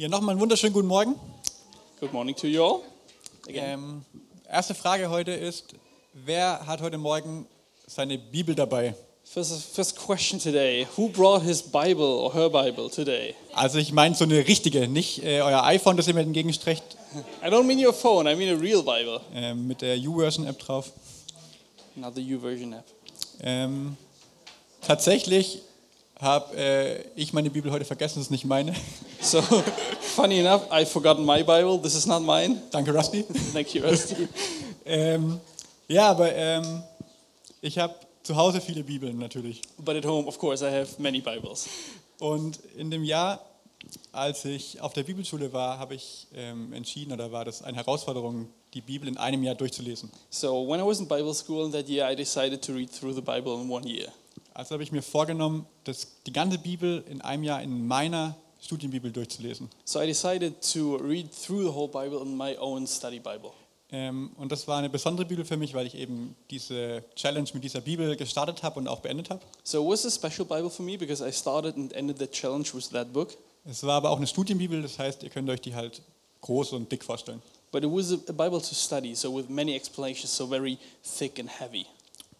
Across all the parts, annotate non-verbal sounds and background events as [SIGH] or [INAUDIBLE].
Ja, nochmal einen wunderschönen guten Morgen. Good morning to you all. Ähm, erste Frage heute ist, wer hat heute Morgen seine Bibel dabei? First, first question today Who brought his Bible or her Bible today? Also ich meine so eine richtige, nicht äh, euer iPhone, das ihr mir entgegenstrecht, I don't mean your phone, I mean a real Bible, äh, mit der YouVersion-App drauf. not the YouVersion app. Ähm, tatsächlich habe äh, ich meine Bibel heute vergessen, das ist nicht meine. [LAUGHS] So, funny enough, I've forgotten my Bible. This is not mine. Danke, Rusty. [LAUGHS] Thank you, Rusty. [LAUGHS] Ähm, ja, aber ähm, ich habe zu Hause viele Bibeln natürlich. But at home, of course, I have many Bibles. Und in dem Jahr, als ich auf der Bibelschule war, habe ich ähm, entschieden, oder war das eine Herausforderung, die Bibel in einem Jahr durchzulesen. So, when I was in Bible school in that year, I decided to read through the Bible in one year. Also habe ich mir vorgenommen, das, die ganze Bibel in einem Jahr in meiner Studienbibel durchzulesen. So, I decided to read through the whole Bible in my own study Bible. Ähm, und das war eine besondere Bibel für mich, weil ich eben diese Challenge mit dieser Bibel gestartet habe und auch beendet habe. So, it was a special Bible for me because I started and ended the challenge with that book. Es war aber auch eine Studienbibel, das heißt, ihr könnt euch die halt groß und dick vorstellen. But it was a a Bible to study, so with many explanations, so very thick and heavy.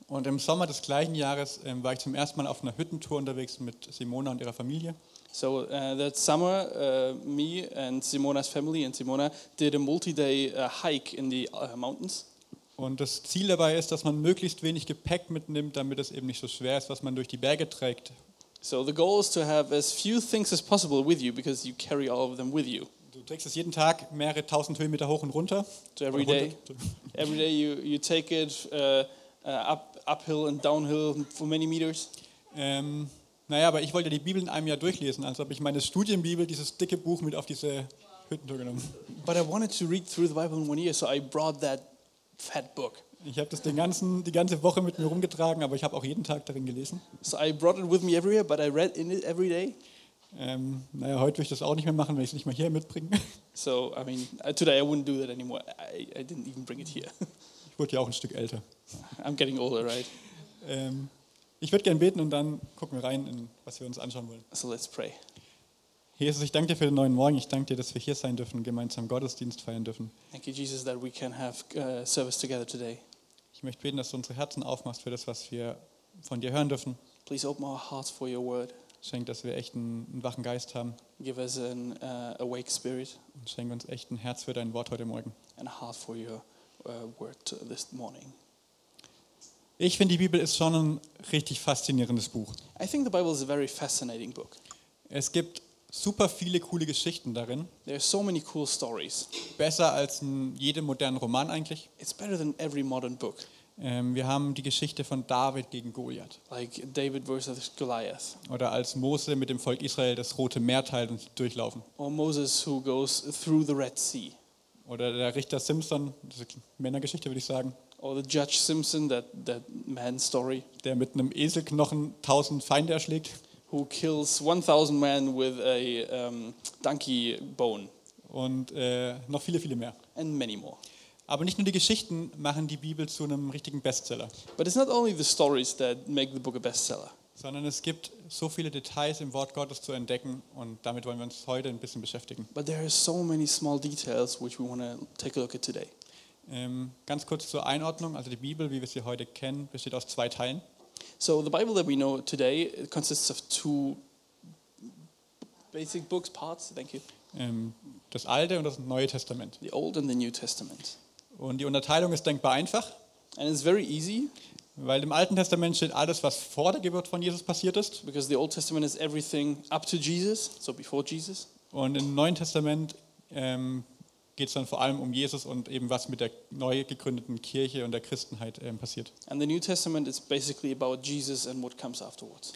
Und im Sommer des gleichen Jahres ähm, war ich zum ersten Mal auf einer Hüttentour unterwegs mit Simona und ihrer Familie. So uh, that summer, uh, me and Simona's family and Simona did a multi-day uh, hike in the uh, mountains. Und das Ziel dabei ist, dass man möglichst wenig Gepäck mitnimmt, damit es eben nicht so schwer ist, was man durch die Berge trägt. So the goal is to have as few things as possible with you because you carry all of them with you. Du trägst es jeden Tag mehrere tausend Höhenmeter hoch und runter. So every day, every day you, you take it uh, uh, up, uphill and downhill for many meters. Ähm, naja, aber ich wollte die Bibel in einem Jahr durchlesen, also habe ich meine Studienbibel, dieses dicke Buch, mit auf diese Hüttentour genommen. But I wanted to read through the Bible in one year, so I brought that fat book. Ich habe das den ganzen, die ganze Woche mit mir rumgetragen, aber ich habe auch jeden Tag darin gelesen. So I brought it with me everywhere, but I read in it every day. Ähm, naja, heute würde ich das auch nicht mehr machen, wenn ich es nicht mal hier mitbringe. So, I mean, today I wouldn't do that anymore. I, I didn't even bring it here. [LAUGHS] Ich wurde ja auch ein Stück älter. I'm getting older, right? Ähm, ich würde gerne beten und dann gucken wir rein, in was wir uns anschauen wollen. So let's pray. Jesus, ich danke dir für den neuen Morgen. Ich danke dir, dass wir hier sein dürfen, gemeinsam Gottesdienst feiern dürfen. Thank you, Jesus, that we can have uh, service together today. Ich möchte beten, dass du unsere Herzen aufmachst für das, was wir von dir hören dürfen. Please open our hearts for your word. Schenk, dass wir echt einen, einen wachen Geist haben Give us an uh, awake spirit und schenk uns echt ein Herz für dein Wort heute Morgen. and a heart for your uh, word to this morning. Ich finde, die Bibel ist schon ein richtig faszinierendes Buch. I think the Bible is a very fascinating book. Es gibt super viele coole Geschichten darin. There are so many cool stories. Besser als in jedem modernen Roman eigentlich. It's better than every modern book, Ähm, wir haben die Geschichte von David gegen Goliath. like David versus Goliath, Oder als Mose mit dem Volk Israel das Rote Meer teilt und durchlaufen. or Moses who goes through the Red Sea, Oder der Richter Simpson, das ist eine Männergeschichte würde ich sagen, or the Judge Simpson, that, that man story, der mit einem Eselknochen tausend Feinde erschlägt. who kills 1,000 men with a um, donkey bone, Und äh, noch viele, viele mehr. and many more. Aber nicht nur die Geschichten machen die Bibel zu einem richtigen Bestseller, But it's not only the stories that make the book a bestseller. Sondern es gibt so viele Details im Wort Gottes zu entdecken und damit wollen wir uns heute ein bisschen beschäftigen. But there are so many small details which we want to take a look at today. Ähm, ganz kurz zur Einordnung, also die Bibel, wie wir sie heute kennen, besteht aus zwei Teilen. So the Bible that we know today it consists of two basic books, parts. Thank you. Ähm, das Alte und das Neue Testament. The Old and the New Testament. Und die Unterteilung ist denkbar einfach, And it's very easy weil im Alten Testament steht alles, was vor der Geburt von Jesus passiert ist. because the Old Testament is everything up to Jesus, so before Jesus. Und im Neuen Testament ähm, geht es dann vor allem um Jesus und eben was mit der neu gegründeten Kirche und der Christenheit ähm, passiert. And the New Testament is basically about Jesus and what comes afterwards.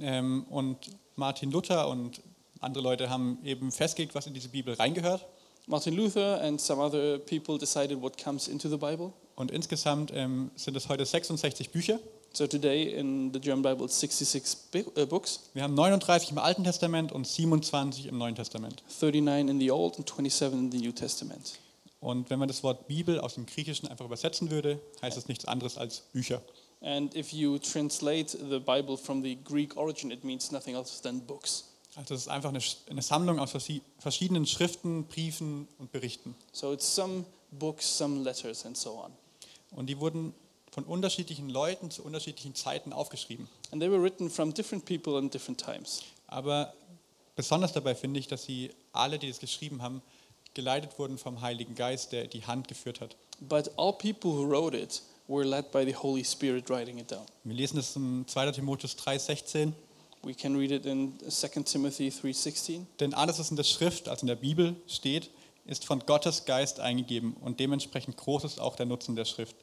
Ähm, und Martin Luther und andere Leute haben eben festgelegt, was in diese Bibel reingehört. Martin Luther and some other people decided what comes into the Bible. Und insgesamt ähm, sind es heute 66 Bücher. So today in the German Bible it's 66 bi- uh, books, Wir haben 39 im Alten Testament und 27 im Neuen Testament. 39 in the Old and 27 in the New Testament. Und wenn man das Wort Bibel aus dem Griechischen einfach übersetzen würde, heißt es nichts anderes als Bücher. And if you translate the Bible from the Greek origin, it means nothing else than books. Also es ist einfach eine, eine Sammlung aus verschiedenen Schriften, Briefen und Berichten. So it's some books, some letters, and so on. Und die wurden von unterschiedlichen Leuten zu unterschiedlichen Zeiten aufgeschrieben. And they were written from different people in different times. Aber besonders dabei finde ich, dass sie alle, die das geschrieben haben, geleitet wurden vom Heiligen Geist, der die Hand geführt hat. But all people who wrote it were led by the Holy Spirit writing it down. Wir lesen das in 2. Timotheus 3,16. We can read it in 2 Timothy 3:16. Denn alles, was in der Schrift, also in der Bibel steht, ist von Gottes Geist eingegeben und dementsprechend groß ist auch der Nutzen der Schrift.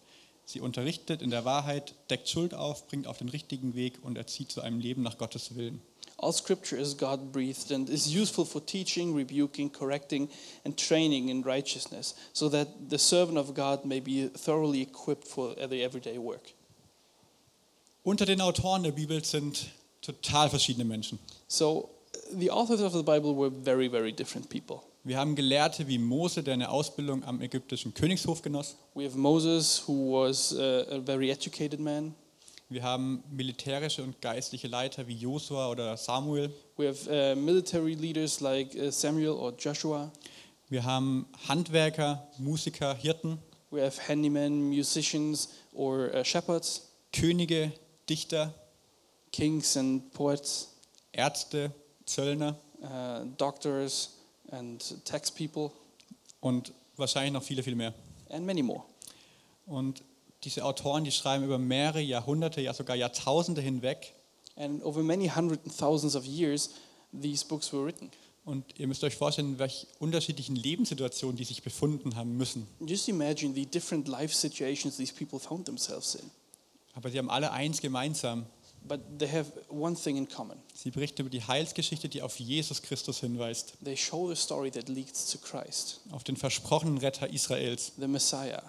Sie unterrichtet in der Wahrheit, deckt Schuld auf, bringt auf den richtigen Weg und erzieht zu einem Leben nach Gottes Willen. All scripture is God breathed and is useful for teaching, rebuking, correcting, and training in righteousness, so that the servant of God may be thoroughly equipped for the everyday work. Unter den Autoren der Bibel sind total verschiedene Menschen. So the authors of the Bible were very, very different people. Wir haben Gelehrte wie Mose, der eine Ausbildung am ägyptischen Königshof genoss. We have Moses, who was uh, a very educated man. Wir haben militärische und geistliche Leiter wie Josua oder Samuel. We have uh, military leaders like uh, Samuel or Joshua. Wir haben Handwerker, Musiker, Hirten, We have handymen, musicians, or uh, shepherds, Könige, Dichter, kings and poets, Ärzte, Zöllner uh, doctors and tax people, und wahrscheinlich noch viele, viel mehr. and many more. Und diese Autoren, die schreiben über mehrere Jahrhunderte, ja sogar Jahrtausende hinweg. And over many hundred and thousands of years, these books were written. Und ihr müsst euch vorstellen, in welch unterschiedlichen Lebenssituationen die sich befunden haben müssen. Just imagine the different life situations these people found themselves in. Aber sie haben alle eins gemeinsam. But they have one thing in common Sie berichten über die Heilsgeschichte, die auf Jesus Christus hinweist, they show the story that leads to Christ, auf den versprochenen Retter Israels, the Messiah.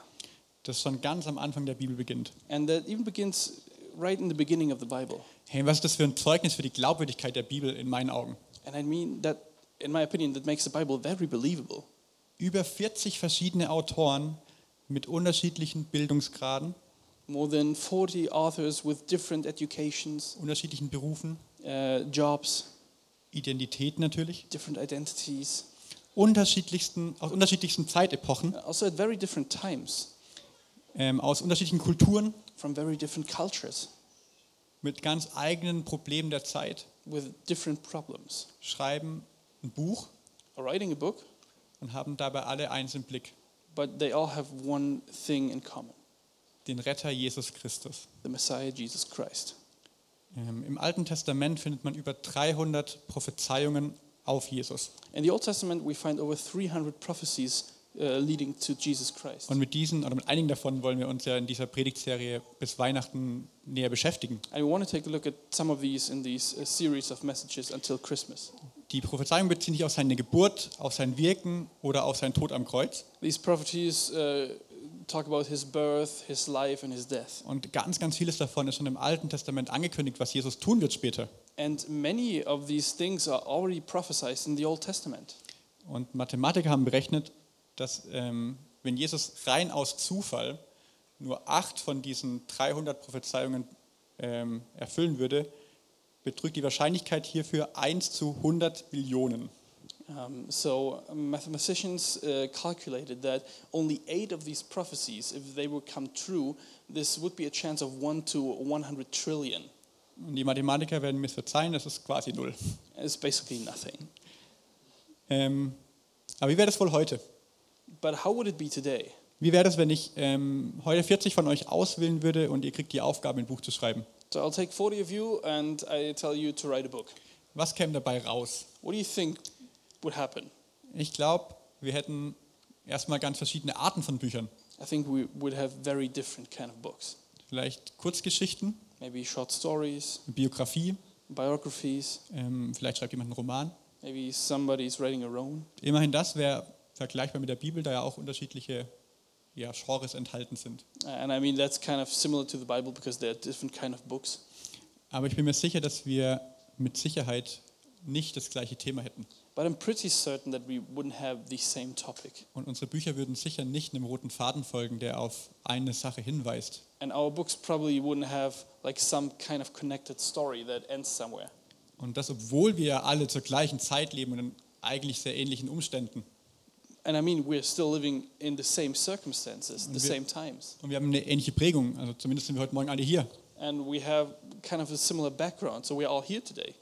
das schon ganz am Anfang der Bibel beginnt. And that even begins right in the beginning of the Bible. Hey, was ist das für ein Zeugnis für die Glaubwürdigkeit der Bibel in meinen Augen? And I mean that, in my opinion, that makes the Bible very believable. Über 40 verschiedene Autoren mit unterschiedlichen Bildungsgraden, More than 40 authors with different educations, unterschiedlichen Berufen, uh, jobs, Identität natürlich, different identities, unterschiedlichsten, aus unterschiedlichsten Zeitepochen, also at very different times, ähm, aus unterschiedlichen Kulturen, from very different cultures, mit ganz eigenen Problemen der Zeit, with different problems, schreiben ein Buch. Writing a book, und haben dabei alle eins im Blick, but they all have one thing in common den Retter Jesus Christus. the Messiah, Jesus Christ. Ähm, Im Alten Testament findet man über 300 Prophezeiungen auf Jesus. In the Old Testament, we find over 300 prophecies uh, leading to Jesus Christ. Und mit diesen oder mit einigen davon wollen wir uns ja in dieser Predigtserie bis Weihnachten näher beschäftigen. And we want to take a look at some of these in these uh, series of messages until Christmas. Die Prophezeiungen beziehen sich auf seine Geburt, auf sein Wirken oder auf seinen Tod am Kreuz. These prophecies uh, talk about his birth, his life, and his death. Und ganz, ganz vieles davon ist schon im Alten Testament angekündigt, was Jesus tun wird später. And many of these things are already prophesied in the Old Testament. Und Mathematiker haben berechnet, dass ähm, wenn Jesus rein aus Zufall nur acht von diesen 300 Prophezeiungen ähm, erfüllen würde, betrügt die Wahrscheinlichkeit hierfür 1 zu 100 Millionen. Um, so mathematicians uh, calculated that only eight of these prophecies, if they would come true, this would be a chance of one to 100 trillion. Und die Mathematiker werden mir verzeihen, das ist quasi null. It's basically nothing. Ähm, aber wie wäre das wohl heute? But how would it be today? Wie wäre das, wenn ich ähm, heute 40 von euch auswählen würde und ihr kriegt die Aufgabe, ein Buch zu schreiben? So I'll take 40 of you and I tell you to write a book. Was käme dabei raus? What do you think would happen? Ich glaube, wir hätten erstmal ganz verschiedene Arten von Büchern. I think we would have very different kind of books. Vielleicht Kurzgeschichten, Maybe short stories, Biografie, biographies, ähm, vielleicht schreibt jemand einen Roman. maybe somebody's writing a own. Immerhin das wäre vergleichbar mit der Bibel, da ja auch unterschiedliche ja, Genres enthalten sind. And I mean that's kind of similar to the Bible because there are different kind of books. Aber ich bin mir sicher, dass wir mit Sicherheit nicht das gleiche Thema hätten. But I'm pretty certain that we wouldn't have the same topic. Und unsere Bücher würden sicher nicht einem roten Faden folgen, der auf eine Sache hinweist. And our books probably wouldn't have like some kind of connected story that ends somewhere. Und das, obwohl wir alle zur gleichen Zeit leben und in eigentlich sehr ähnlichen Umständen. And I mean, we're still living in the same circumstances, the wir- same times. Und wir haben eine ähnliche Prägung. Also zumindest sind wir heute Morgen alle hier. And we have kind of a similar background, so we're all here today.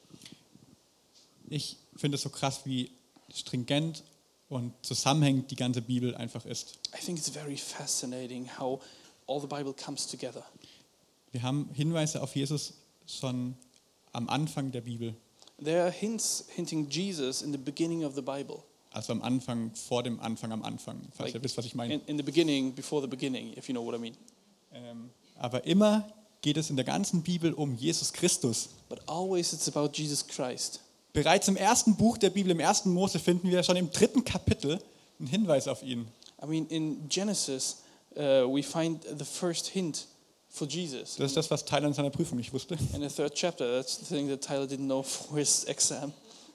Ich finde es so krass, wie stringent und zusammenhängend die ganze Bibel einfach ist. I think it's very fascinating how all the Bible comes together. Wir haben Hinweise auf Jesus schon am Anfang der Bibel, There are hints hinting Jesus in the beginning of the Bible, also am Anfang, vor dem Anfang, am Anfang, falls Like ihr wisst, was ich meine. in, in the beginning, before the beginning, if you know what I mean. Ähm, aber immer geht es in der ganzen Bibel um Jesus Christus. But always it's about Jesus Christ. Bereits im ersten Buch der Bibel, im ersten Mose, finden wir schon im dritten Kapitel einen Hinweis auf ihn. I mean, in Genesis, uh, we find the first hint for Jesus. Das ist das, was Tyler in seiner Prüfung nicht wusste. In the third chapter, that's the thing that Tyler didn't know for his exam.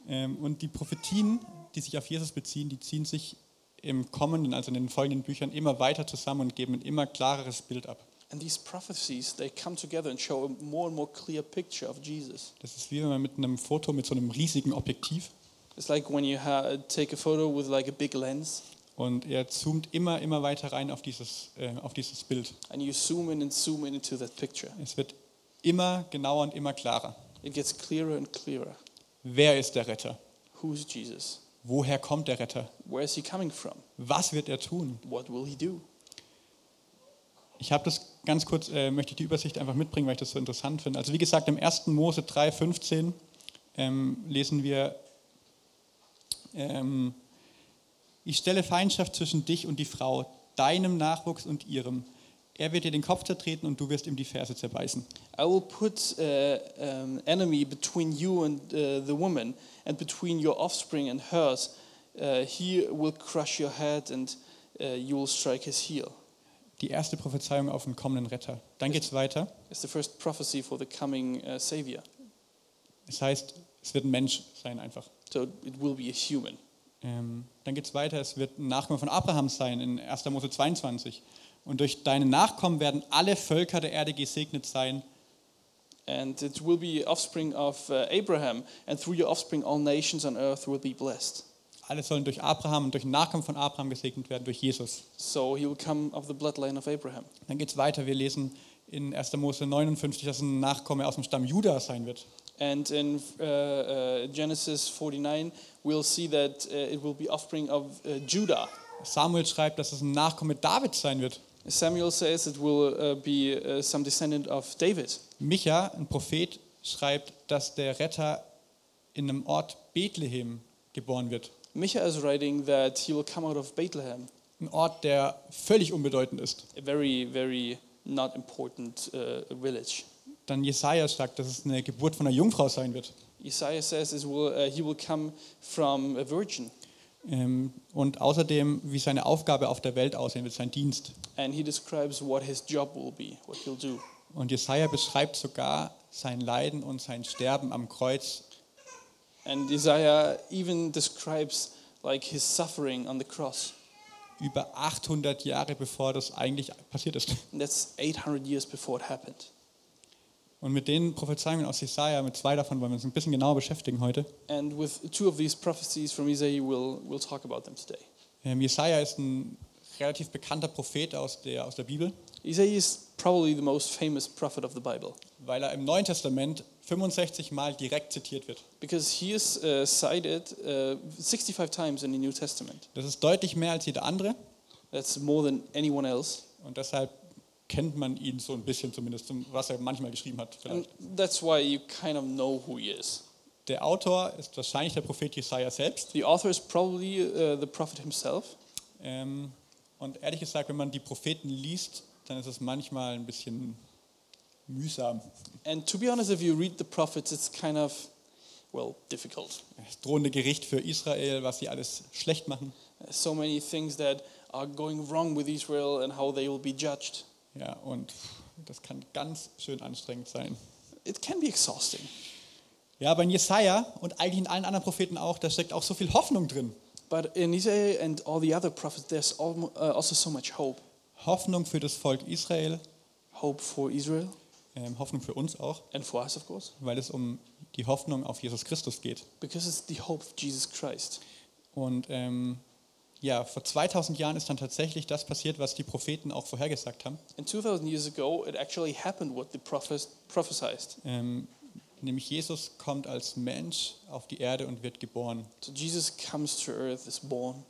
Ähm, und die Prophetien, die sich auf Jesus beziehen, die ziehen sich im kommenden, also in den folgenden Büchern, immer weiter zusammen und geben ein immer klareres Bild ab. And these prophecies, they come together and show a more and more clear picture of Jesus. Das ist wie wenn man mit einem Foto mit so einem riesigen Objektiv It's like when you ha- take a photo with like a big lens und er zoomt immer, immer weiter rein auf dieses, äh, auf dieses Bild. and you zoom in and zoom in into that picture. Es wird immer genauer und immer klarer. It gets clearer and clearer. Wer ist der Retter? Who's Jesus? Woher kommt der Retter? Where is he coming from? Was wird er tun? What will he do? Ich habe das ganz kurz, äh, möchte ich die Übersicht einfach mitbringen, weil ich das so interessant finde. Also wie gesagt, im 1. Mose 3,15 ähm, lesen wir, ähm, ich stelle Feindschaft zwischen dich und die Frau, deinem Nachwuchs und ihrem. Er wird dir den Kopf zertreten und du wirst ihm die Ferse zerbeißen. I will put uh, um, enemy between you and uh, the woman, and between your offspring and hers. Uh, he will crush your head, and uh, you will strike his heel. Die erste Prophezeiung auf den kommenden Retter. Dann geht es weiter. It's the first prophecy for the coming uh, Savior. Es heißt, es wird ein Mensch sein einfach. So it will be a human. Ähm, dann geht es weiter, es wird ein Nachkomme von Abraham sein in 1. Mose 22. Und durch deine Nachkommen werden alle Völker der Erde gesegnet sein. And it will be offspring of uh, Abraham, and through your offspring, all nations on earth will be blessed. Alle sollen durch Abraham und durch den Nachkommen von Abraham gesegnet werden, durch Jesus. So he will come of the bloodline of Abraham. Dann geht es weiter, wir lesen in 1. Mose 59, dass ein Nachkomme aus dem Stamm Juda sein wird. And in uh, uh, Genesis 49, we'll see that uh, it will be offspring of uh, Judah. Samuel schreibt, dass es ein Nachkomme Davids sein wird. Samuel says it will uh, be uh, some descendant of David. Micha, ein Prophet, schreibt, dass der Retter in einem Ort Bethlehem geboren wird. Micha is writing that he will come out of Bethlehem, Ein Ort, der völlig unbedeutend ist. a very, very not important uh, village. Dann Jesaja sagt, dass es eine Geburt von einer Jungfrau sein wird. Isaiah says will, uh, he will come from a virgin. Ähm, Und außerdem, wie seine Aufgabe auf der Welt aussehen wird, sein Dienst. And he describes what his job will be, what he'll do. Und Jesaja beschreibt sogar sein Leiden und sein Sterben am Kreuz. And Isaiah even describes like his suffering on the cross. über 800 Jahre bevor das eigentlich passiert ist. And that's 800 years before it happened. Und mit den Prophezeiungen aus Jesaja, mit zwei davon wollen wir uns ein bisschen genauer beschäftigen heute. And with two of these prophecies from Isaiah, we'll, we'll talk about them today. Ähm, Jesaja ist ein relativ bekannter Prophet aus der, aus der Bibel, Isaiah is probably the most famous prophet of the Bible weil er im Neuen Testament 65 Mal direkt zitiert wird. because he is uh, cited uh, 65 times in the New Testament. Das ist deutlich mehr als jeder andere That's more than anyone else. und deshalb kennt man ihn so ein bisschen zumindest, was er manchmal geschrieben hat. And that's why you kind of know who he is. Der Autor ist wahrscheinlich der Prophet Jesaja selbst. The author is probably uh, the prophet himself. Ähm, und ehrlich gesagt, wenn man die Propheten liest, dann ist es manchmal ein bisschen mühsam. And to be honest, if you read the prophets, it's kind of, well, difficult. Das drohende Gericht für Israel, was sie alles schlecht machen. So many things that are going wrong with Israel and how they will be judged. Ja, und das kann ganz schön anstrengend sein. It can be exhausting. Ja, aber in Jesaja und eigentlich in allen anderen Propheten auch, da steckt auch so viel Hoffnung drin. But in Isaiah and all the other prophets, there's uh, also so much hope. Hoffnung für das Volk Israel, Hope for Israel ähm, Hoffnung für uns auch, and for us, of course, weil es um die Hoffnung auf Jesus Christus geht. because it's the hope of Jesus Christ. Und ähm, ja, vor 2000 Jahren ist dann tatsächlich das passiert, was die Propheten auch vorhergesagt haben. And 2000 years ago, it actually happened what the prophets prophesied. Ähm, nämlich Jesus kommt als Mensch auf die Erde und wird geboren. So Jesus comes to earth, is born.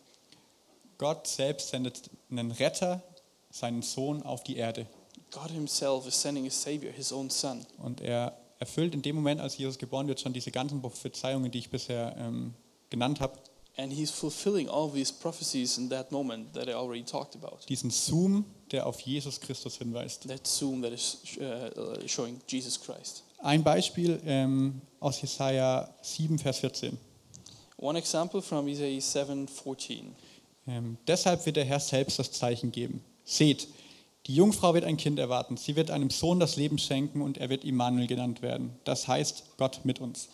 Gott selbst sendet einen Retter, seinen Sohn, auf die Erde. God himself is sending his savior, his own son. Und er erfüllt in dem Moment, als Jesus geboren wird, schon diese ganzen Prophezeiungen, die ich bisher ähm, genannt habe. And he's fulfilling all these prophecies in that moment that I already talked about. Diesen Zoom, der auf Jesus Christus hinweist. That zoom that is uh, uh, showing Jesus Christ. Ein Beispiel ähm, aus Jesaja 7, Vers 14. One example from Isaiah 7:14. Ähm, deshalb wird der Herr selbst das Zeichen geben. Seht, die Jungfrau wird ein Kind erwarten. Sie wird einem Sohn das Leben schenken und er wird Immanuel genannt werden. Das heißt Gott mit uns.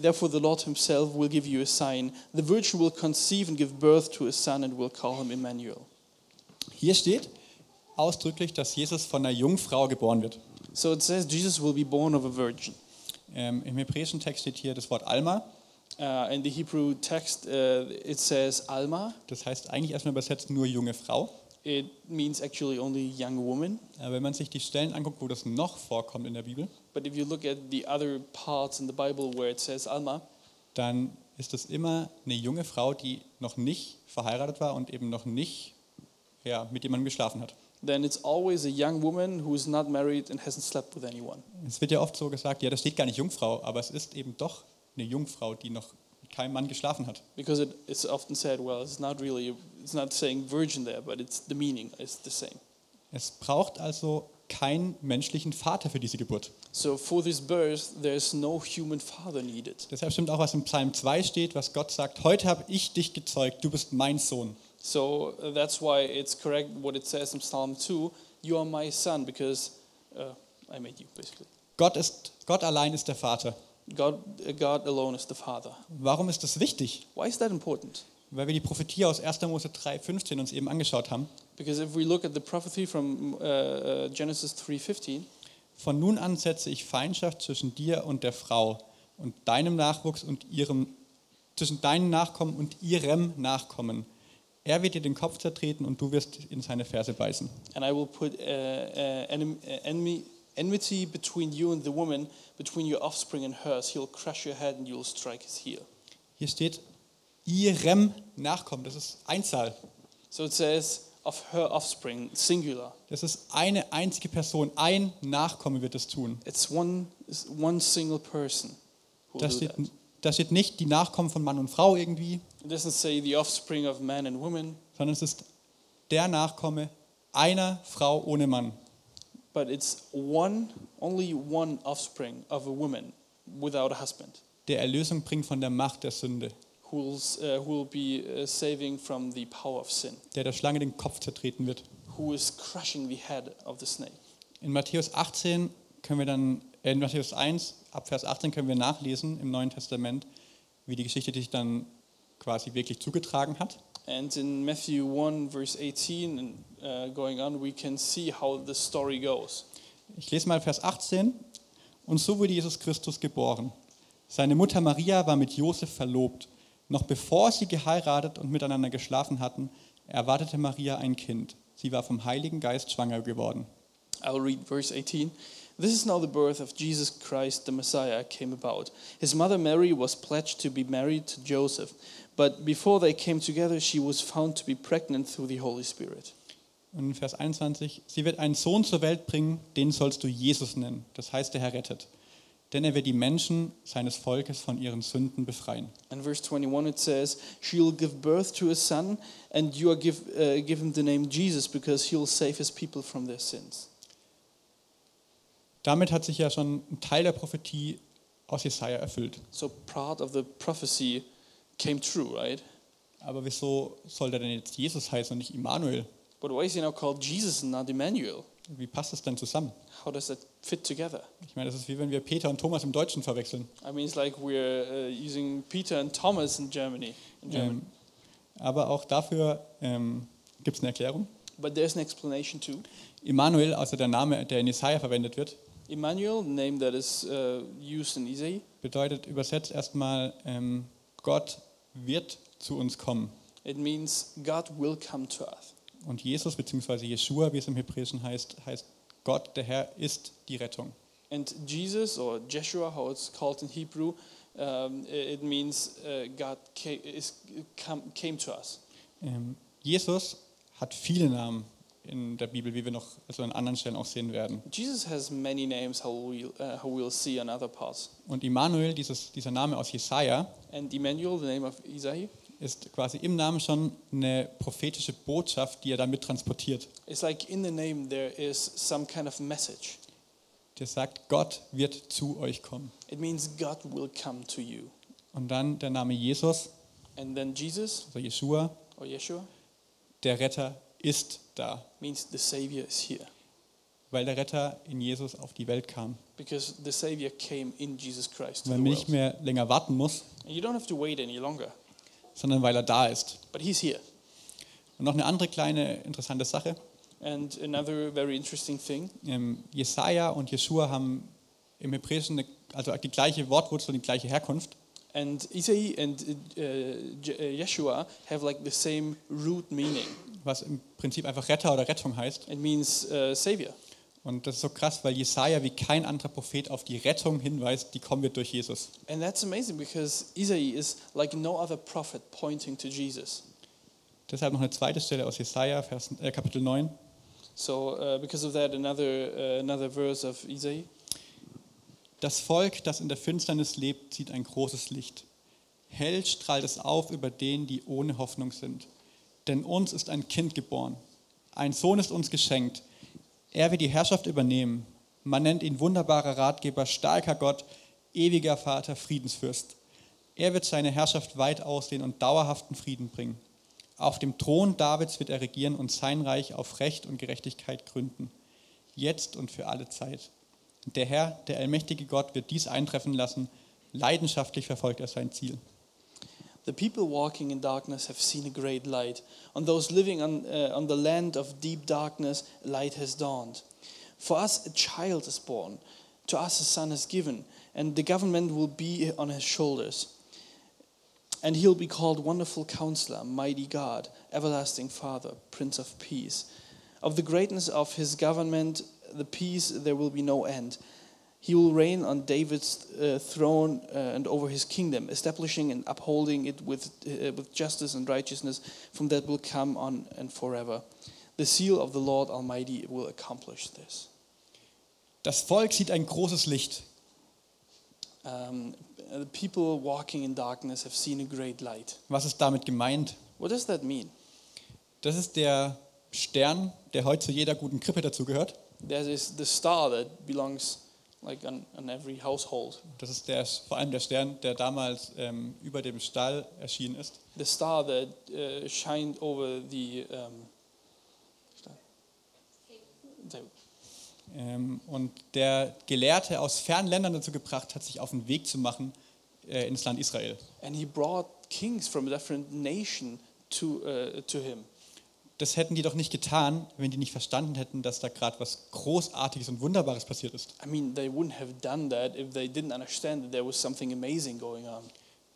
Therefore, the Lord Himself will give you a sign. The virgin will conceive and give birth to a son and will call him Emmanuel. Hier steht ausdrücklich, dass Jesus von einer Jungfrau geboren wird. So it says Jesus will be born of a virgin. Ähm, Im hebräischen Text steht hier das Wort Alma. Uh, in the Hebrew text, uh, it says Alma. Das heißt eigentlich erstmal übersetzt nur junge Frau. It means actually only young woman. Aber wenn man sich die Stellen anguckt, wo das noch vorkommt in der Bibel, But if you look at the other parts in the Bible where it says Alma, dann ist das immer eine junge Frau, die noch nicht verheiratet war und eben noch nicht ja, mit jemandem geschlafen hat. then it's always a young woman who is not married and hasn't slept with anyone. Es wird ja oft so gesagt, ja, da steht gar nicht Jungfrau, aber es ist eben doch eine Jungfrau, die noch mit keinem Mann geschlafen hat. Because it, it's often said, well, it's not really, it's not saying virgin there, but it's the meaning is the same. Es braucht also keinen menschlichen Vater für diese Geburt. So for this birth, there's no human father needed. Deshalb stimmt auch, was im Psalm 2 steht, was Gott sagt, heute habe ich dich gezeugt, du bist mein Sohn. So uh, that's why it's correct what it says in Psalm 2 You are my son because uh, I made you, basically. Gott, ist, Gott allein ist der Vater. God, God alone is the father. Warum ist das wichtig? Why is that important? Weil wir die Prophetie aus 1. Mose 3,15 uns eben angeschaut haben. Because if we look at the prophecy from uh, uh, Genesis 3:15, Von nun an setze ich Feindschaft zwischen dir und der Frau und deinem Nachwuchs und ihrem, zwischen deinem Nachkommen und ihrem Nachkommen. Er wird dir den Kopf zertreten und du wirst in seine Ferse beißen. and I will put uh, uh, uh, enemy, enmity between you and the woman, between your offspring and hers. He'll crush your head and you'll strike his heel. Hier steht ihrem Nachkommen. Das ist Einzahl. So it says of her offspring, singular. Das ist eine einzige Person. Ein Nachkomme wird es tun. It's one, it's one single person Da steht, that. da steht nicht die Nachkommen von Mann und Frau irgendwie, It doesn't say the offspring of man and woman, sondern es ist der Nachkomme einer Frau ohne Mann. But it's one, only one offspring of a woman without a husband Der Erlösung bringt von der Macht der Sünde, who will, uh, be uh, saving from the power of sin, der der Schlange den Kopf zertreten wird. who is crushing the head of the snake. In Matthäus 18 können wir dann, äh, in Matthäus 1, ab Vers 18 können wir nachlesen im Neuen Testament, wie die Geschichte sich dann quasi wirklich zugetragen hat. And in Matthew 1, verse 18, and uh, going on, we can see how the story goes. Ich lese mal Vers 18. Und so wurde Jesus Christus geboren. Seine Mutter Maria war mit Josef verlobt. Noch bevor sie geheiratet und miteinander geschlafen hatten, erwartete Maria ein Kind. Sie war vom Heiligen Geist schwanger geworden. I'll read verse 18. This is now the birth of Jesus Christ, the Messiah, came about. His mother Mary was pledged to be married to Joseph, but before they came together, she was found to be pregnant through the Holy Spirit. Und in Vers 21, sie wird einen Sohn zur Welt bringen, den sollst du Jesus nennen. Das heißt, der Herr rettet. Denn er wird die Menschen seines Volkes von ihren Sünden befreien. And verse 21 it says, She will give birth to a son, and you are give, uh, give him the name Jesus because he will save his people from their sins. Damit hat sich ja schon ein Teil der Prophetie aus Jesaja erfüllt. So part of the prophecy came true, right? Aber wieso soll der denn jetzt Jesus heißen und nicht Immanuel? But why is he now called Jesus and not Emmanuel? Wie passt das denn zusammen? How does that fit together? Ich meine, das ist wie wenn wir Peter und Thomas im Deutschen verwechseln. I mean, it's like we're uh, using Peter and Thomas in Germany. In German. Ähm, aber auch dafür ähm, gibt es eine Erklärung. But there's an explanation too. Immanuel, also der Name, der in Jesaja verwendet wird, Emmanuel, the name that is uh, used in Isaiah, bedeutet übersetzt erstmal, ähm, Gott wird zu uns kommen. it means God will come to us. Und Jesus bzw. Jeshua, wie es im Hebräischen heißt, heißt Gott, der Herr, ist die Rettung. And Jesus, or Jeshua, how it's called in Hebrew, um, it means uh, God came, is, come, came to us. Ähm, Jesus hat viele Namen in der Bibel, wie wir noch also an anderen Stellen auch sehen werden. Jesus has many names, how we'll, uh, how we'll see on other parts. Und Immanuel, dieses, dieser Name aus Jesaja, And Emmanuel, the name of Isaiah, ist quasi im Namen schon eine prophetische Botschaft, die er damit transportiert. it's like in the name there is some kind of message. Der sagt, Gott wird zu euch kommen. It means God will come to you. Und dann der Name Jesus, And then Jesus, also Jeshua, or Yeshua, der Retter ist da, means the Savior is here. weil der Retter in Jesus auf die Welt kam. Because the Savior came in Jesus Christ Weil man nicht mehr länger warten muss, And you don't have to wait any longer, sondern weil er da ist. but He's here. Und noch eine andere kleine interessante Sache. And another very interesting thing Ähm, Jesaja und Jeshua haben im Hebräischen eine, also die gleiche Wortwurzel und die gleiche Herkunft. And Isaiah and uh, uh, Yeshua have like the same root meaning. Was im Prinzip einfach Retter oder Rettung heißt. It means uh, Savior. Und das ist so krass, weil Jesaja wie kein anderer Prophet auf die Rettung hinweist, die kommen wird durch Jesus. And that's amazing because Isaiah is like no other prophet pointing to Jesus. Deshalb noch eine zweite Stelle aus Jesaja, Vers, äh, Kapitel 9. So uh, because of that, another uh, another verse of Isaiah. Das Volk, das in der Finsternis lebt, sieht ein großes Licht. Hell strahlt es auf über denen, die ohne Hoffnung sind. Denn uns ist ein Kind geboren. Ein Sohn ist uns geschenkt. Er wird die Herrschaft übernehmen. Man nennt ihn wunderbarer Ratgeber, starker Gott, ewiger Vater, Friedensfürst. Er wird seine Herrschaft weit ausdehnen und dauerhaften Frieden bringen. Auf dem Thron Davids wird er regieren und sein Reich auf Recht und Gerechtigkeit gründen. Jetzt und für alle Zeit. Der Herr, der allmächtige Gott, wird dies eintreffen lassen. Leidenschaftlich verfolgt er sein Ziel. The people walking in darkness have seen a great light. On those living on, uh, on the land of deep darkness, light has dawned. For us, a child is born. To us, a son is given, and the government will be on his shoulders. And he'll be called Wonderful Counselor, Mighty God, Everlasting Father, Prince of Peace. Of the greatness of his government, the peace, there will be no end. He will reign on David's uh, throne uh, and over his kingdom, establishing and upholding it with, uh, with justice and righteousness from that will come on and forever. The seal of the Lord Almighty will accomplish this. Das Volk sieht ein großes Licht. Um, the people walking in darkness have seen a great light. Was ist damit gemeint? What does that mean? Das ist der Stern, der heute zu jeder guten Krippe dazugehört. That is the star that belongs like on, on every household. Das ist der, vor allem der Stern, der damals ähm, über dem Stall erschienen ist. The star that uh, shined over the. Um, the Ähm, und der Gelehrte aus fernen Ländern dazu gebracht hat, sich auf den Weg zu machen äh, ins Land Israel. and he brought kings from a different nation to, uh, to him. Das hätten die doch nicht getan, wenn die nicht verstanden hätten, dass da gerade was Großartiges und Wunderbares passiert ist. I mean, they wouldn't have done that if they didn't understand that there was something amazing going on.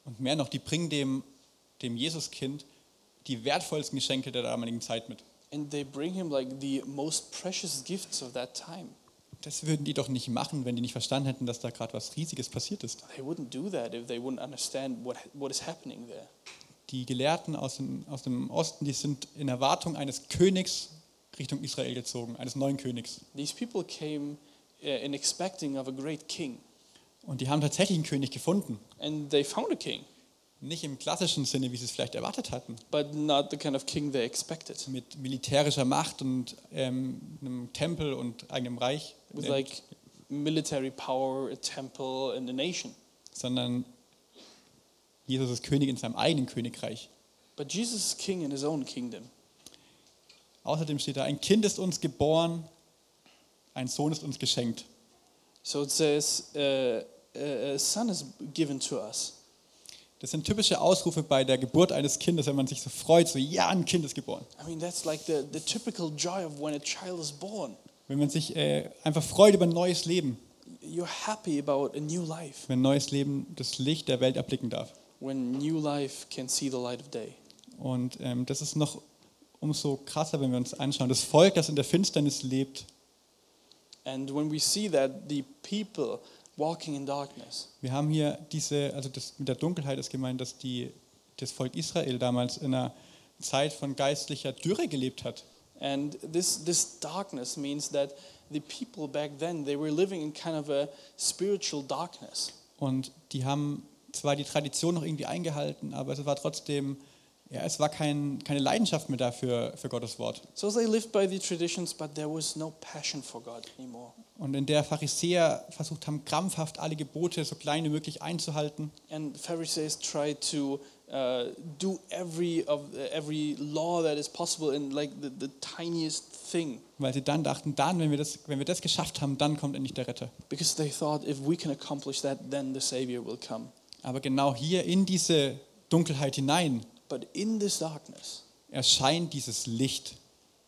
Und mehr noch, die bringen dem, dem Jesuskind die wertvollsten Geschenke der damaligen Zeit mit. And they bring him like the most precious gifts of that time. Das würden die doch nicht machen, wenn die nicht verstanden hätten, dass da gerade was Riesiges passiert ist. They wouldn't do that if they wouldn't understand what, what is happening there. Die Gelehrten aus dem, aus dem Osten, die sind in Erwartung eines Königs Richtung Israel gezogen, eines neuen Königs. These people came uh, in expecting of a great king, Und die haben tatsächlich einen König gefunden. and they found a king, Nicht im klassischen Sinne, wie sie es vielleicht erwartet hatten, but not the kind of king they expected. mit militärischer Macht und ähm, einem Tempel und eigenem Reich, With like military power, a temple, and a nation. sondern Jesus ist König in seinem eigenen Königreich. But Jesus is king in his own kingdom. Außerdem steht da, ein Kind ist uns geboren, ein Sohn ist uns geschenkt. So it says, uh, a a son is given to us. Das sind typische Ausrufe bei der Geburt eines Kindes, wenn man sich so freut, so ja, ein Kind ist geboren. I mean, that's like the, the typical joy of when a child is born. wenn man sich äh, einfach freut über ein neues Leben, You're happy about a new life wenn ein neues Leben das Licht der Welt erblicken darf. When new life can see the light of day. Und ähm, das ist noch umso krasser, wenn wir uns anschauen. Das Volk, das in der Finsternis lebt, And when we see that the people walking in darkness, wir haben hier diese, also das mit der Dunkelheit ist gemeint, dass die, das Volk Israel damals in einer Zeit von geistlicher Dürre gelebt hat. and this this darkness means that the people back then they were living in kind of a spiritual darkness. Und die haben zwar die Tradition noch irgendwie eingehalten, aber es war trotzdem, ja, es war kein, keine Leidenschaft mehr dafür für Gottes Wort. So they lived by the traditions, but there was no passion for God anymore. Und in der Pharisäer versucht haben, krampfhaft alle Gebote so klein wie möglich einzuhalten. And Pharisees tried to uh, do every of every law that is possible in like the, the tiniest thing, Weil sie dann dachten, dann, wenn wir, das, wenn wir das geschafft haben, dann kommt endlich der Retter. because they thought if we can accomplish that, then the Savior will come. Aber genau hier in diese Dunkelheit hinein But in this darkness, erscheint dieses Licht.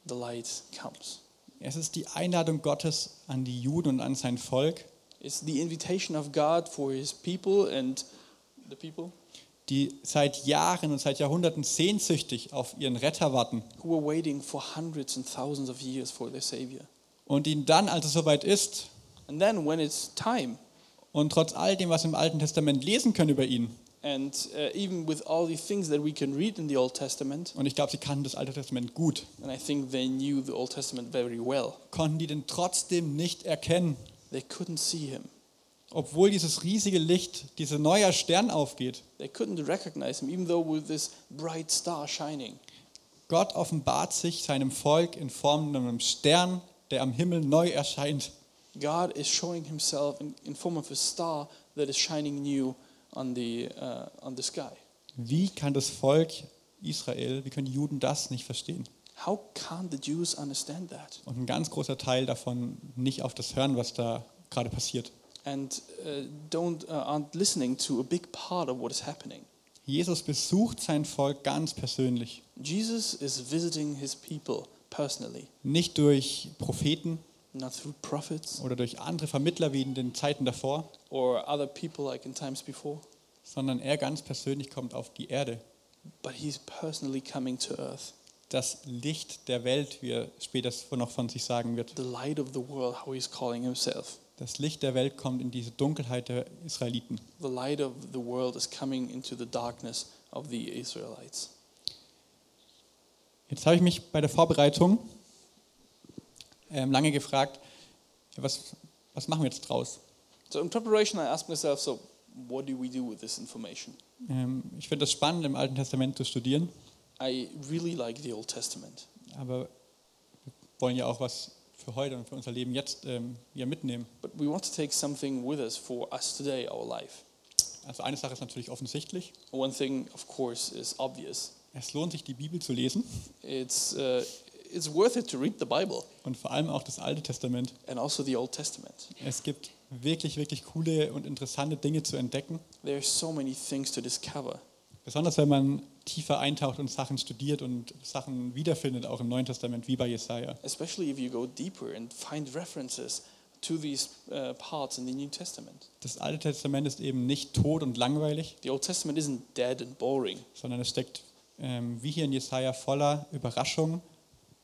the light comes. Es ist die Einladung Gottes an die Juden und an sein Volk, It's the invitation of God for His people and the people die seit Jahren und seit Jahrhunderten sehnsüchtig auf ihren Retter warten. who were waiting for hundreds and thousands of years for their Savior. Und ihnen dann, als es soweit ist, And then, when it's time, und trotz all dem, was wir im Alten Testament lesen können über ihn, and uh, even with all the things that we can read in the Old Testament, und ich glaube, sie kannten das Alte Testament gut, and I think they knew the Old Testament very well, konnten die den trotzdem nicht erkennen, they couldn't see Him. obwohl dieses riesige Licht, dieser neuer Stern aufgeht. They couldn't recognize Him, even though with this bright star shining. Gott offenbart sich seinem Volk in Form einem Stern, der am Himmel neu erscheint. God is showing Himself in, in form of a star that is shining new on the, uh, on the sky. Wie kann das Volk Israel, wie können die Juden das nicht verstehen? How can't the Jews understand that? Und ein ganz großer Teil davon nicht auf das hören, was da gerade passiert. And uh, don't, uh, aren't listening to a big part of what is happening. Jesus besucht sein Volk ganz persönlich. Jesus is visiting his people personally, Nicht durch Propheten not through prophets oder durch andere Vermittler wie in den Zeiten davor, or other people like in times before, sondern er ganz persönlich kommt auf die Erde. but he's personally coming to earth. Das Licht der Welt, wie er später noch von sich sagen wird. The light of the world, how he's calling himself. Das Licht der Welt kommt in diese Dunkelheit der Israeliten. The light of the world is coming into the darkness of the Israelites. Jetzt habe ich mich bei der Vorbereitung lange gefragt, ja, was, was machen wir jetzt draus? So in preparation, I asked myself, so what do we do with this information? Ähm, ich finde das spannend, im Alten Testament zu studieren, I really like the Old Testament, aber wir wollen ja auch was für heute und für unser Leben jetzt ähm, hier mitnehmen. but we want to take something with us for us today, our life. Also eine Sache ist natürlich offensichtlich. One thing, of course, is obvious. Es lohnt sich, die Bibel zu lesen It's, uh, it's worth it to read the Bible und vor allem auch das Alte Testament. and also the Old Testament. Es gibt wirklich, wirklich coole und interessante Dinge zu entdecken. There are so many things to discover, Besonders wenn man tiefer eintaucht und Sachen studiert und Sachen wiederfindet, auch im Neuen Testament, wie bei Jesaja. especially if you go deeper and find references to these uh, parts in the New Testament. Das Alte Testament ist eben nicht tot und langweilig, The Old Testament isn't dead and boring, sondern es steckt, ähm, wie hier in Jesaja, voller Überraschungen,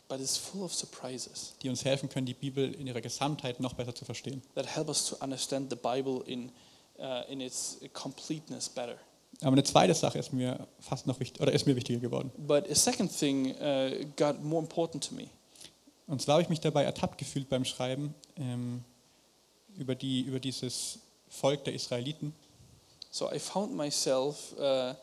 but it's full of surprises die uns helfen können, die Bibel in ihrer Gesamtheit noch besser zu verstehen. that help us to understand the Bible in, uh, in its completeness better. Aber eine zweite Sache ist mir fast noch wichtig, oder ist mir wichtiger geworden. But a second thing uh, got more important to me. Und zwar habe ich mich dabei ertappt gefühlt beim Schreiben ähm, über, die, über dieses Volk der Israeliten. So I found myself uh,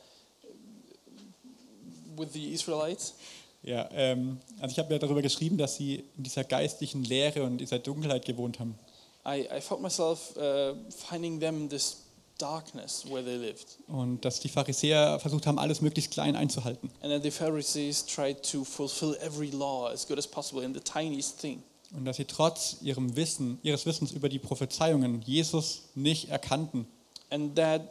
with the Israelites. Ja, ähm, also ich habe ja darüber geschrieben, dass sie in dieser geistlichen Leere und dieser Dunkelheit gewohnt haben. I, I found myself uh, finding them this darkness where they lived. Und dass die Pharisäer versucht haben, alles möglichst klein einzuhalten. And then the Pharisees tried to fulfill every law as good as possible in the tiniest thing. Und dass sie trotz ihrem Wissen, ihres Wissens über die Prophezeiungen Jesus nicht erkannten. And that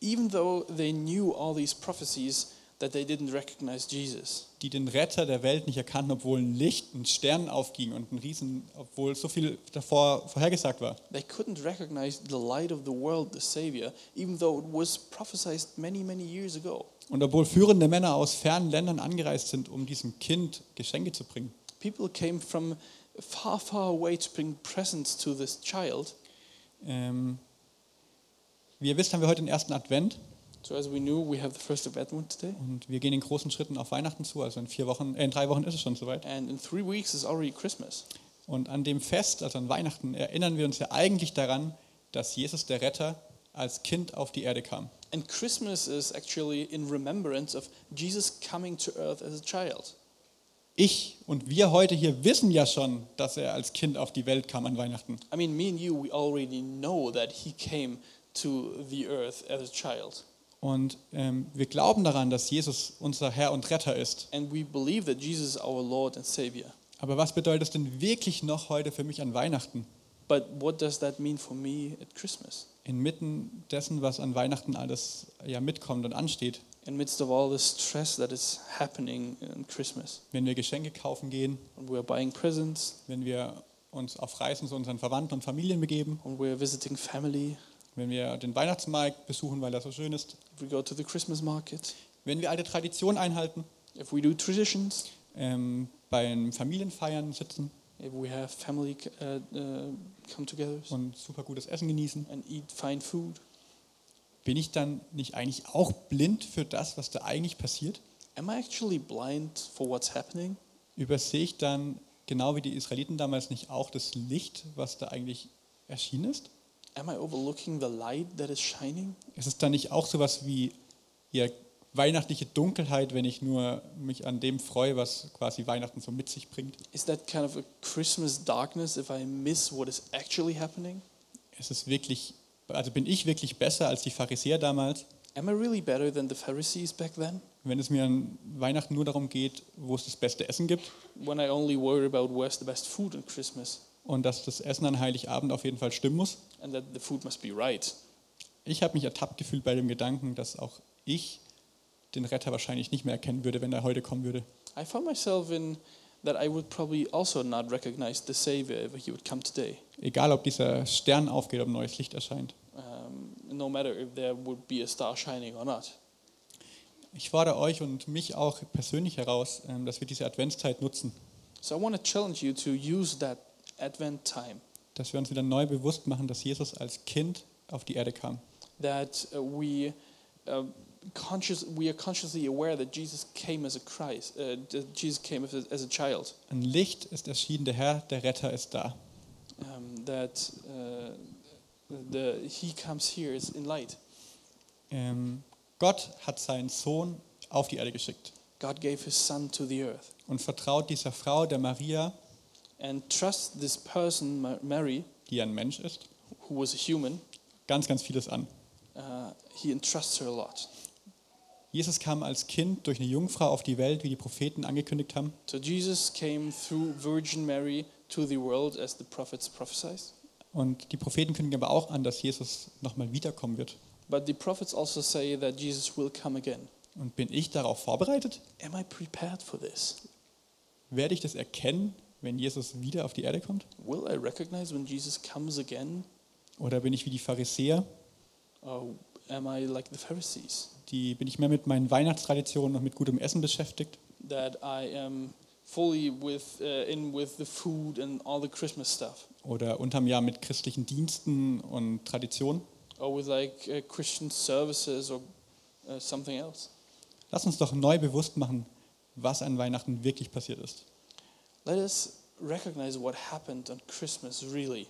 even though they knew all these prophecies, that they didn't recognize Jesus. die den Retter der Welt nicht erkannten, obwohl ein Licht, ein Stern aufging und ein Riesen, obwohl so viel davor vorhergesagt war. They couldn't recognize the light of the world, the Savior, even though it was prophesied many, many years ago. Und obwohl führende Männer aus fernen Ländern angereist sind, um diesem Kind Geschenke zu bringen. People came from far, far away to bring presents to this child. Ähm, wie ihr wisst, haben wir heute den ersten Advent So as we knew, we have the first of Advent today. und wir gehen in großen Schritten auf Weihnachten zu. Also in vier Wochen, äh, in drei Wochen ist es schon soweit. And in three weeks is already Christmas. Und an dem Fest, also an Weihnachten, erinnern wir uns ja eigentlich daran, dass Jesus der Retter als Kind auf die Erde kam. And Christmas is actually in remembrance of Jesus coming to earth as a child. Ich und wir heute hier wissen ja schon, dass er als Kind auf die Welt kam an Weihnachten. I mean, me and you, we already know that he came to the earth as a child. Und ähm, wir glauben daran, dass Jesus unser Herr und Retter ist. And we believe that Jesus is our Lord and Savior. Aber was bedeutet es denn wirklich noch heute für mich an Weihnachten? But what does that mean for me at Christmas? Inmitten dessen, was an Weihnachten alles ja mitkommt und ansteht. In midst of all the stress that is happening in Christmas, Wenn wir Geschenke kaufen gehen, when we're buying presents, wenn wir uns auf Reisen zu unseren Verwandten und Familien begeben, when we're visiting family, wenn wir den Weihnachtsmarkt besuchen, weil er so schön ist, if we go to the Christmas market, wenn wir alte Traditionen einhalten, if we do traditions, ähm, beim Familienfeiern sitzen. If we have family uh, uh, come und super gutes Essen genießen, and eat fine food, bin ich dann nicht eigentlich auch blind für das, was da eigentlich passiert? am I actually blind for what's happening? Übersehe ich dann, genau wie die Israeliten damals, nicht auch das Licht, was da eigentlich erschienen ist? Am I overlooking the light that is shining? Ist es dann nicht auch sowas wie ja, weihnachtliche Dunkelheit, wenn ich nur mich an dem freue, was quasi Weihnachten so mit sich bringt? Is that kind of a Christmas darkness if I miss what is actually happening? Ist es wirklich, also bin ich wirklich besser als die Pharisäer damals, Am I really better than the Pharisees back then? wenn es mir an Weihnachten nur darum geht, wo es das beste Essen gibt When I only worry about where's the best food on Christmas und dass das Essen an Heiligabend auf jeden Fall stimmen muss? And that the food must be right. Ich habe mich ertappt gefühlt bei dem Gedanken, dass auch ich den Retter wahrscheinlich nicht mehr erkennen würde, wenn er heute kommen würde. I found myself in that I would probably also not recognize the Savior if he would come today. Egal, ob dieser Stern aufgeht, ob neues Licht erscheint. Um, no matter if there would be a star shining or not. Ich fordere euch und mich auch persönlich heraus, ähm, dass wir diese Adventszeit nutzen, So I want to challenge you to use that Advent time dass wir uns wieder neu bewusst machen, dass Jesus als Kind auf die Erde kam. that uh, we uh, conscious we are consciously aware that Jesus came as a Christ, uh, that Jesus came as a, as a child, Ein Licht ist erschienen, der Herr, der Retter ist da. um, that uh, the He comes here is in light. Ähm, Gott hat seinen Sohn auf die Erde geschickt God gave His Son to the earth und vertraut dieser Frau, der Maria, and trust this person, Ma- Mary, die ein Mensch ist, who was a human. ganz, ganz vieles an. Uh, he entrusts her a lot. Jesus kam als Kind durch eine Jungfrau auf die Welt, wie die Propheten angekündigt haben. So Jesus came through Virgin Mary to the world as the prophets prophesied. Und die Propheten kündigen aber auch an, dass Jesus nochmal wiederkommen wird. But the prophets also say that Jesus will come again. Und bin ich darauf vorbereitet? Am I prepared for this? Werde ich das erkennen, wenn Jesus wieder auf die Erde kommt? Will I recognize when Jesus comes again? Oder bin ich wie die Pharisäer? Or am I like the Pharisees? Die, bin ich mehr mit meinen Weihnachtstraditionen und mit gutem Essen beschäftigt? That I am fully with, uh, in with the food and all the Christmas stuff? Oder unterm Jahr mit christlichen Diensten und Traditionen? Or with like uh, Christian services or uh, something else? Lass uns doch neu bewusst machen, was an Weihnachten wirklich passiert ist. Let us recognize what happened on Christmas really.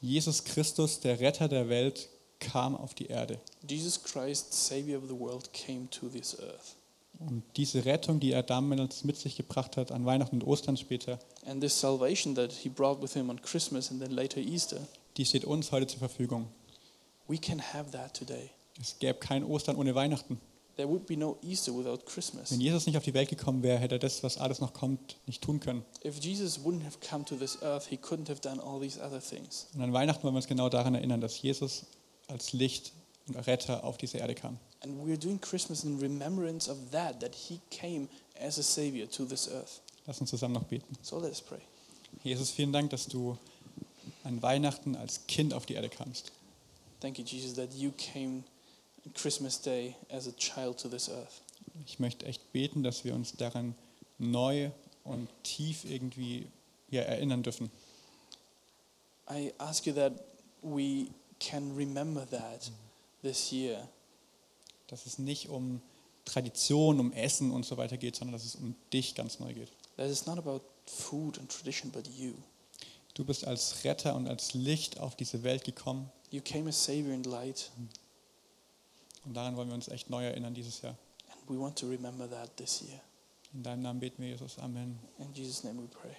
Jesus Christus, der Retter der Welt, kam auf die Erde. Jesus Christ, Savior of the world, came to this earth. Und diese Rettung, die er damals mit sich gebracht hat, an Weihnachten und Ostern später, And this salvation that he brought with him on Christmas and then later Easter, die steht uns heute zur Verfügung. we can have that today. Es gäbe kein Ostern ohne Weihnachten. There would be no Easter without Christmas. Wenn Jesus nicht auf die Welt gekommen wäre, hätte er das, was alles noch kommt, nicht tun können. If Jesus wouldn't have come to this earth, he couldn't have done all these other things. Und an Weihnachten wollen wir uns genau daran erinnern, dass Jesus als Licht und Retter auf diese Erde kam. And we're doing Christmas in remembrance of that, that he came as a savior to this earth. Lass uns zusammen noch beten. So let us pray. Jesus, vielen Dank, dass du an Weihnachten als Kind auf die Erde kamst. Thank you, Jesus, that you came Christmas Day as a child to this earth. Ich möchte echt beten, dass wir uns daran neu und tief irgendwie ja, erinnern dürfen. I ask you that we can remember that this year. Dass es nicht um Tradition, um Essen und so weiter geht, sondern dass es um dich ganz neu geht. That it's not about food and tradition, but you. Du bist als Retter und als Licht auf diese Welt gekommen You came as Savior and light, und daran wollen wir uns echt neu erinnern dieses Jahr. and we want to remember that this year. In deinem Namen beten wir, Jesus. Amen. In Jesus' name we pray.